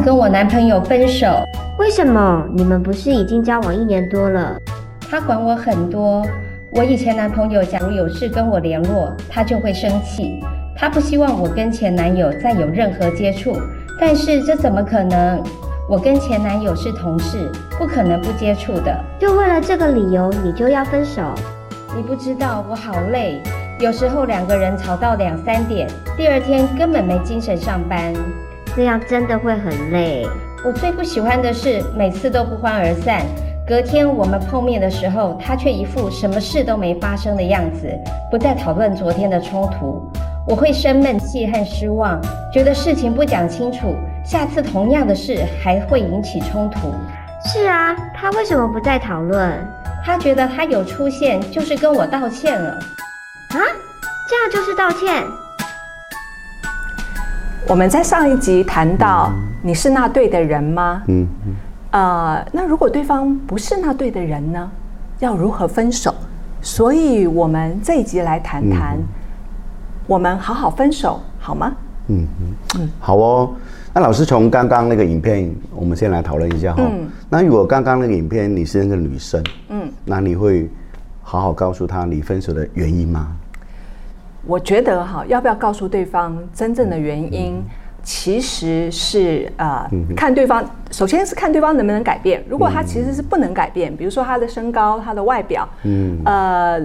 想跟我男朋友分手。为什么？你们不是已经交往一年多了？他管我很多。我以前男朋友假如有事跟我联络，他就会生气。他不希望我跟前男友再有任何接触，但是这怎么可能？我跟前男友是同事，不可能不接触的。就为了这个理由，你就要分手？你不知道我好累，有时候两个人吵到两三点，第二天根本没精神上班。这样真的会很累。我最不喜欢的是每次都不欢而散，隔天我们碰面的时候，他却一副什么事都没发生的样子，不再讨论昨天的冲突。我会生闷气和失望，觉得事情不讲清楚，下次同样的事还会引起冲突。是啊，他为什么不再讨论？他觉得他有出现就是跟我道歉了。啊，这样就是道歉？我们在上一集谈到，你是那对的人吗？嗯嗯。呃，那如果对方不是那对的人呢？要如何分手？所以我们这一集来谈谈，我们好好分手好吗？嗯嗯嗯，好哦。那老师从刚刚那个影片，我们先来讨论一下哈。嗯。那如果刚刚那个影片你是那个女生，嗯，那你会好好告诉她你分手的原因吗？我觉得哈，要不要告诉对方真正的原因，嗯、其实是呃，嗯、看对方，首先是看对方能不能改变。如果他其实是不能改变，比如说他的身高、他的外表，嗯，呃。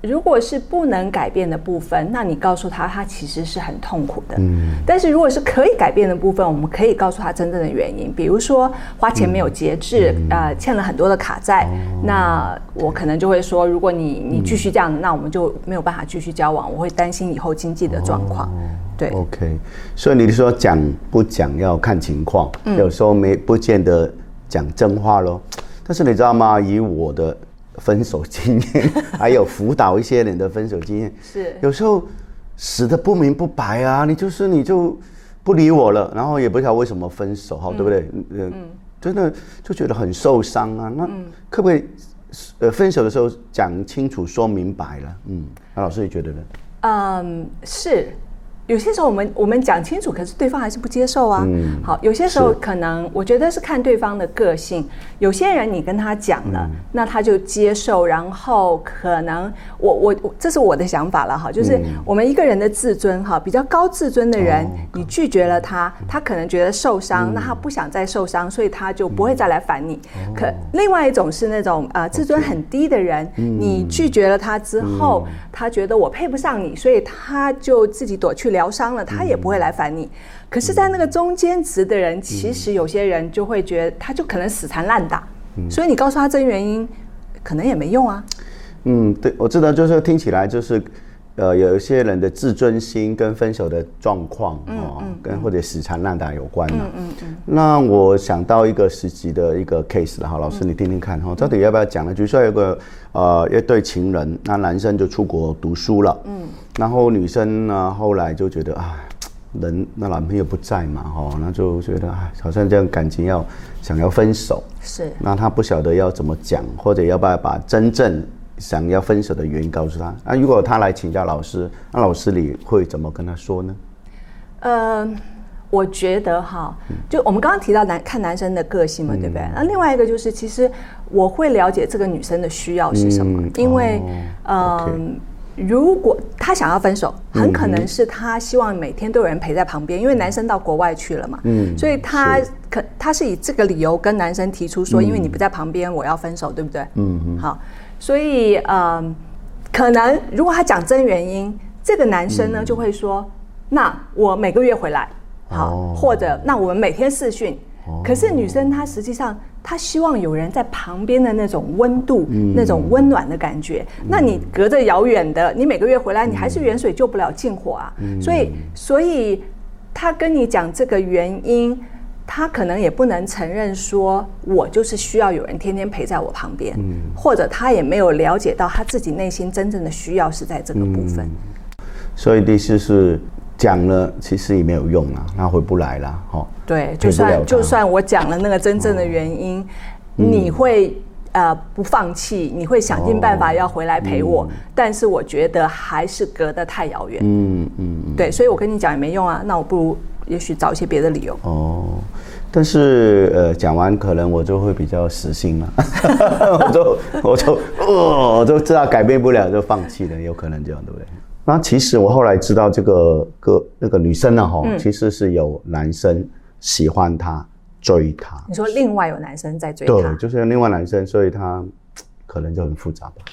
如果是不能改变的部分，那你告诉他，他其实是很痛苦的。嗯。但是如果是可以改变的部分，我们可以告诉他真正的原因，比如说花钱没有节制，嗯、呃，欠了很多的卡债，哦、那我可能就会说，如果你你继续这样，嗯、那我们就没有办法继续交往，我会担心以后经济的状况。哦、对。OK，所以你说讲不讲要看情况，嗯、有时候没不见得讲真话喽。但是你知道吗？以我的。分手经验，还有辅导一些人的分手经验，是有时候死的不明不白啊！你就是你就不理我了，然后也不知道为什么分手，哈，对不对？嗯，真的就觉得很受伤啊。那可不可以呃分手的时候讲清楚、说明白了？嗯，那老师你觉得呢？嗯，是。有些时候我们我们讲清楚，可是对方还是不接受啊。嗯，好，有些时候可能我觉得是看对方的个性。有些人你跟他讲了，那他就接受，然后可能我我这是我的想法了哈，就是我们一个人的自尊哈，比较高自尊的人，你拒绝了他，他可能觉得受伤，那他不想再受伤，所以他就不会再来烦你。可另外一种是那种呃自尊很低的人，你拒绝了他之后，他觉得我配不上你，所以他就自己躲去疗伤了，他也不会来烦你。嗯、可是，在那个中间值的人，嗯、其实有些人就会觉得，他就可能死缠烂打。嗯、所以你告诉他真原因，可能也没用啊。嗯，对，我知道，就是听起来就是。呃，有一些人的自尊心跟分手的状况哦，跟或者死缠烂打有关嘛。嗯嗯嗯。那我想到一个实际的一个 case 了哈，老师你听听看哈，到底要不要讲呢？比如说有个呃一对情人，那男生就出国读书了，嗯，然后女生呢后来就觉得啊，人那男朋友不在嘛，哈，那就觉得啊，好像这样感情要想要分手，是，那他不晓得要怎么讲，或者要不要把真正。想要分手的原因告诉他。那如果他来请教老师，那老师你会怎么跟他说呢？呃，我觉得哈，就我们刚刚提到男看男生的个性嘛，嗯、对不对？那另外一个就是，其实我会了解这个女生的需要是什么，嗯、因为，嗯、哦呃，okay、如果他想要分手，很可能是他希望每天都有人陪在旁边，因为男生到国外去了嘛，嗯，所以他可他是以这个理由跟男生提出说，嗯、因为你不在旁边，我要分手，对不对？嗯嗯，好。所以，嗯，可能如果他讲真原因，这个男生呢就会说：“那我每个月回来，好，或者那我们每天视讯。”可是女生她实际上她希望有人在旁边的那种温度，那种温暖的感觉。那你隔着遥远的，你每个月回来，你还是远水救不了近火啊。所以，所以他跟你讲这个原因。他可能也不能承认说，我就是需要有人天天陪在我旁边，嗯，或者他也没有了解到他自己内心真正的需要是在这个部分。嗯，所以第四是讲了，其实也没有用啊，他回不来了，哈。对，就算就算我讲了那个真正的原因，哦，你会呃不放弃，你会想尽办法要回来陪我，哦，但是我觉得还是隔得太遥远。嗯嗯，对，所以我跟你讲也没用啊，那我不如。也许找一些别的理由。哦，但是呃，讲完可能我就会比较死心了，我就我就哦，我就知道改变不了就放弃了，有可能这样，对不对？那其实我后来知道这个个那个女生呢，哈，其实是有男生喜欢她追她。你说另外有男生在追她？对，就是另外男生，所以她可能就很复杂吧。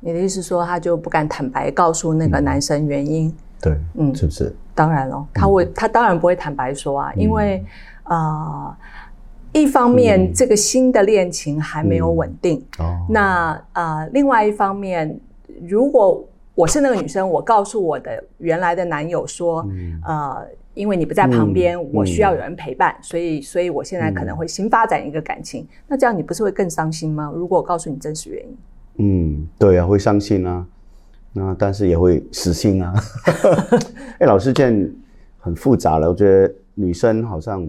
你的意思说，她就不敢坦白告诉那个男生原因？嗯、对，嗯，是不是？当然了，他会，他当然不会坦白说啊，因为。啊、呃，一方面，嗯、这个新的恋情还没有稳定。那啊、呃，另外一方面，如果我是那个女生，我告诉我的原来的男友说，嗯、呃，因为你不在旁边，嗯、我需要有人陪伴，嗯、所以，所以我现在可能会新发展一个感情。嗯、那这样你不是会更伤心吗？如果我告诉你真实原因，嗯，对啊，会伤心啊。那但是也会死心啊。哎，老师，这样很复杂了。我觉得女生好像。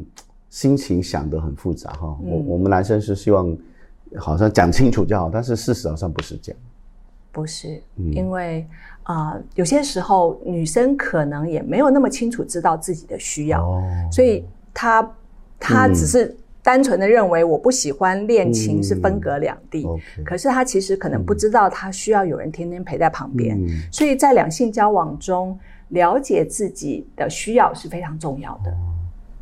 心情想得很复杂哈，我我们男生是希望好像讲清楚就好，但是事实好像不是这样。不是，因为啊、呃，有些时候女生可能也没有那么清楚知道自己的需要，哦、所以她她只是单纯的认为我不喜欢恋情是分隔两地，嗯、可是他其实可能不知道他需要有人天天陪在旁边，嗯、所以在两性交往中了解自己的需要是非常重要的。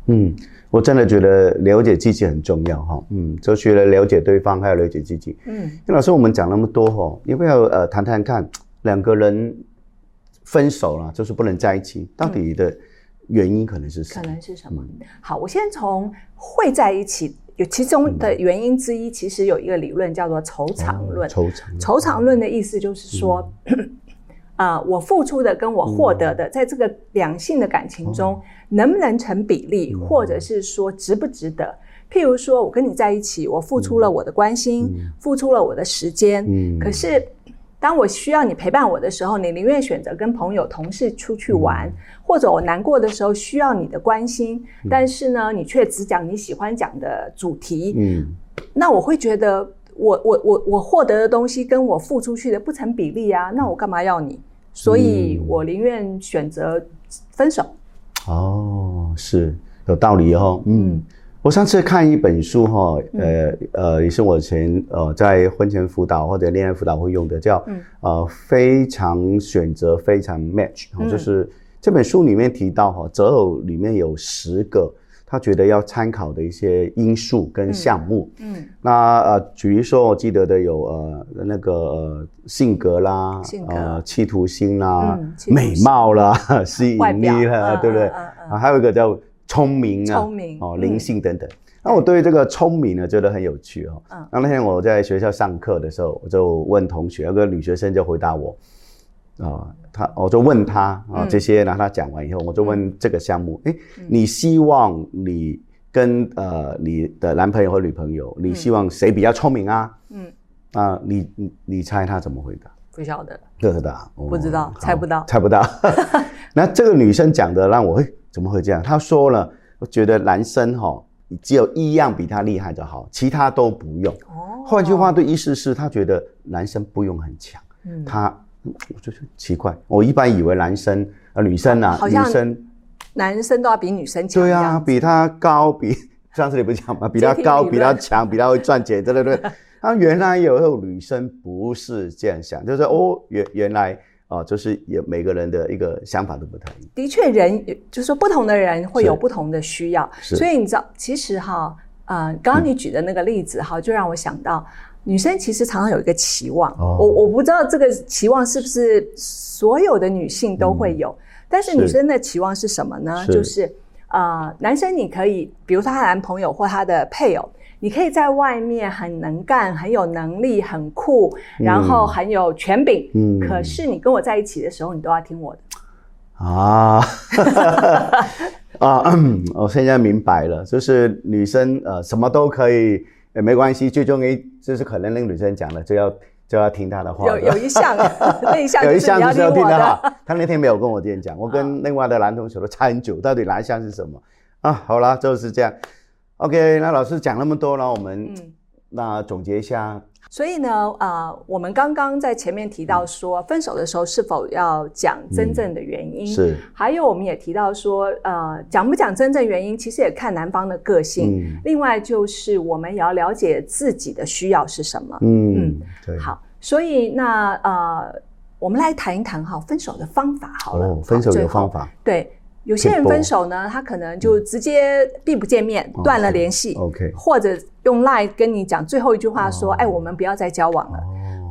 嗯。我真的觉得了解自己很重要哈，嗯，就除了了解对方，还要了解自己，嗯。那老师，我们讲那么多哈，要不要呃谈谈看，两个人分手了，就是不能在一起，到底的原因可能是什么？可能是什么？好，我先从会在一起有其中的原因之一，其实有一个理论叫做酬偿论。酬偿酬偿论的意思就是说。啊、呃，我付出的跟我获得的，在这个两性的感情中，能不能成比例，或者是说值不值得？譬如说，我跟你在一起，我付出了我的关心，付出了我的时间，可是当我需要你陪伴我的时候，你宁愿选择跟朋友、同事出去玩，或者我难过的时候需要你的关心，但是呢，你却只讲你喜欢讲的主题，嗯，那我会觉得。我我我我获得的东西跟我付出去的不成比例啊，那我干嘛要你？所以我宁愿选择分手。哦，是有道理哦。嗯，我上次看一本书哈，呃呃，也是我以前呃在婚前辅导或者恋爱辅导会用的，叫呃非常选择非常 match，就是这本书里面提到哈择偶里面有十个。他觉得要参考的一些因素跟项目，嗯，嗯。那呃，举例说，我记得的有呃那个、呃、性格啦，性格。呃企图心啦，嗯、心。美貌啦，吸引力啦，对不对？啊，还有一个叫聪明啊，聪明哦，灵性等等。嗯、那我对这个聪明呢，觉得很有趣哦。嗯，那那天我在学校上课的时候，我就问同学，有个女学生就回答我。啊、哦，她我就问她啊、哦，这些，然后她讲完以后，我就问这个项目，哎、嗯，你希望你跟呃你的男朋友或女朋友，你希望谁比较聪明啊？嗯，啊，你你你猜她怎么回答？不晓得，不知道，不知道，猜不到，猜不到。那这个女生讲的让我，哎，怎么会这样？他说了，我觉得男生哈、哦，只有一样比他厉害就好，其他都不用。哦，换句话的意思是，他觉得男生不用很强，嗯，他。我就是奇怪，我一般以为男生呃女生啊，女生男生都要比女生强。对啊，比他高，比 上次你不讲吗？比他高，比他强，比他会赚钱，对对对。他，原来有时候女生不是这样想，就是哦，原原来哦，就是也每个人的一个想法都不太一样。的确，人就是说不同的人会有不同的需要，所以你知道，其实哈，呃，刚刚你举的那个例子哈，就让我想到。女生其实常常有一个期望，哦、我我不知道这个期望是不是所有的女性都会有，嗯、但是女生的期望是什么呢？是就是啊、呃，男生你可以，比如说他的男朋友或他的配偶，你可以在外面很能干、很有能力、很酷，然后很有权柄，嗯，可是你跟我在一起的时候，你都要听我的。啊，啊，我现在明白了，就是女生呃什么都可以。也没关系，最终一就是可能那个女生讲了，就要就要听她的话。有有一项，那一项有一项就是要听她的哈。他那天没有跟我这样讲，我跟另外的男同学都猜很久，到底哪一项是什么啊？好了，就是这样。OK，那老师讲那么多了，我们那总结一下，所以呢，呃，我们刚刚在前面提到说，分手的时候是否要讲真正的原因？嗯、是。还有我们也提到说，呃，讲不讲真正原因，其实也看男方的个性。嗯、另外就是我们也要了解自己的需要是什么。嗯嗯，对。好，所以那呃，我们来谈一谈哈，分手的方法好了。哦，分手的方法。对。有些人分手呢，他可能就直接并不见面，断了联系。OK，或者用 Line 跟你讲最后一句话，说：“哎，我们不要再交往了。”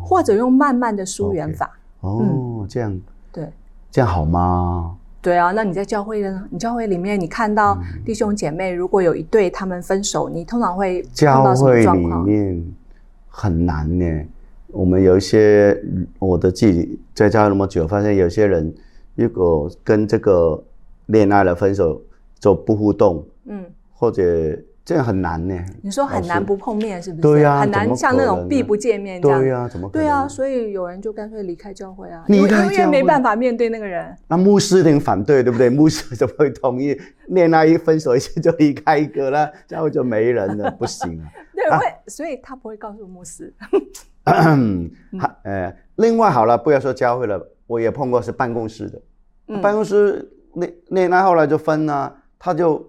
或者用慢慢的疏远法。哦，这样对，这样好吗？对啊，那你在教会呢？你教会里面，你看到弟兄姐妹如果有一对他们分手，你通常会教会里面很难呢。我们有一些我的自己在教会那么久，发现有些人如果跟这个。恋爱了，分手就不互动，嗯，或者这样很难呢？你说很难不碰面是不是？对呀，很难像那种避不见面这样。对呀，怎么可能？对啊，所以有人就干脆离开教会啊，因为因为没办法面对那个人。那牧师一定反对，对不对？牧师怎么会同意？恋爱一分手一下就离开一个了，教会就没人了，不行啊。对，会，所以他不会告诉牧师。呃，另外好了，不要说教会了，我也碰过是办公室的，办公室。那那那后来就分了，他就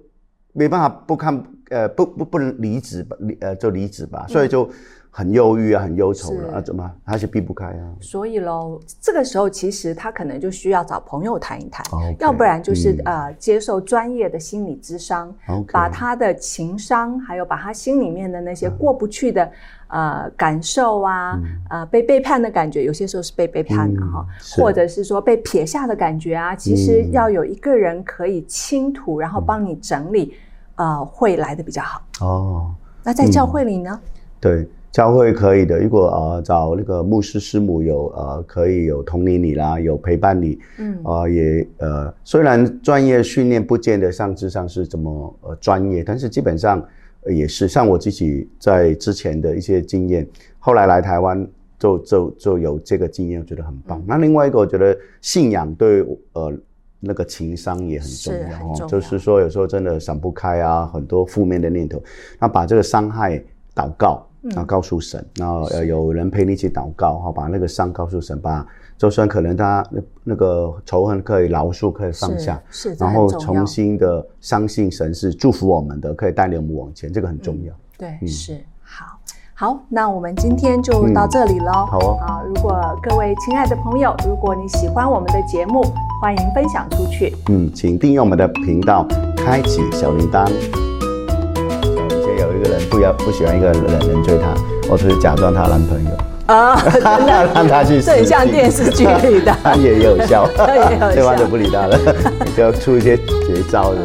没办法不看，呃，不不不能离职吧，离呃就离职吧，所以就很忧郁啊，很忧愁了啊，怎么他是避不开啊？所以喽，这个时候其实他可能就需要找朋友谈一谈，要不然就是呃接受专业的心理咨商，把他的情商，还有把他心里面的那些过不去的。呃，感受啊，呃，被背叛的感觉，有些时候是被背叛的哈，或者是说被撇下的感觉啊，其实要有一个人可以倾吐，然后帮你整理，呃，会来的比较好。哦，那在教会里呢？对，教会可以的。如果呃找那个牧师师母有呃可以有同理你啦，有陪伴你，嗯，啊也呃虽然专业训练不见得上智上是怎么呃专业，但是基本上。也是像我自己在之前的一些经验，后来来台湾就就就有这个经验，我觉得很棒。嗯、那另外一个，我觉得信仰对呃那个情商也很重要，重要就是说有时候真的想不开啊，很多负面的念头，那把这个伤害祷告，然后告诉神，嗯、然后呃有人陪你一起祷告，哈，把那个伤告诉神，把。就算可能他那那个仇恨可以饶恕，可以放下，然后重新的相信神是祝福我们的，可以带领我们往前，这个很重要。嗯、对，嗯、是好，好，那我们今天就到这里喽、嗯。好哦，好，如果各位亲爱的朋友，如果你喜欢我们的节目，欢迎分享出去。嗯，请订阅我们的频道，开启小铃铛。不要不喜欢一个人人追她，我只是假装她男朋友。啊，真 的让他去，这很像电视剧里的，他也有效，对方就不理他了，就要出一些绝招的。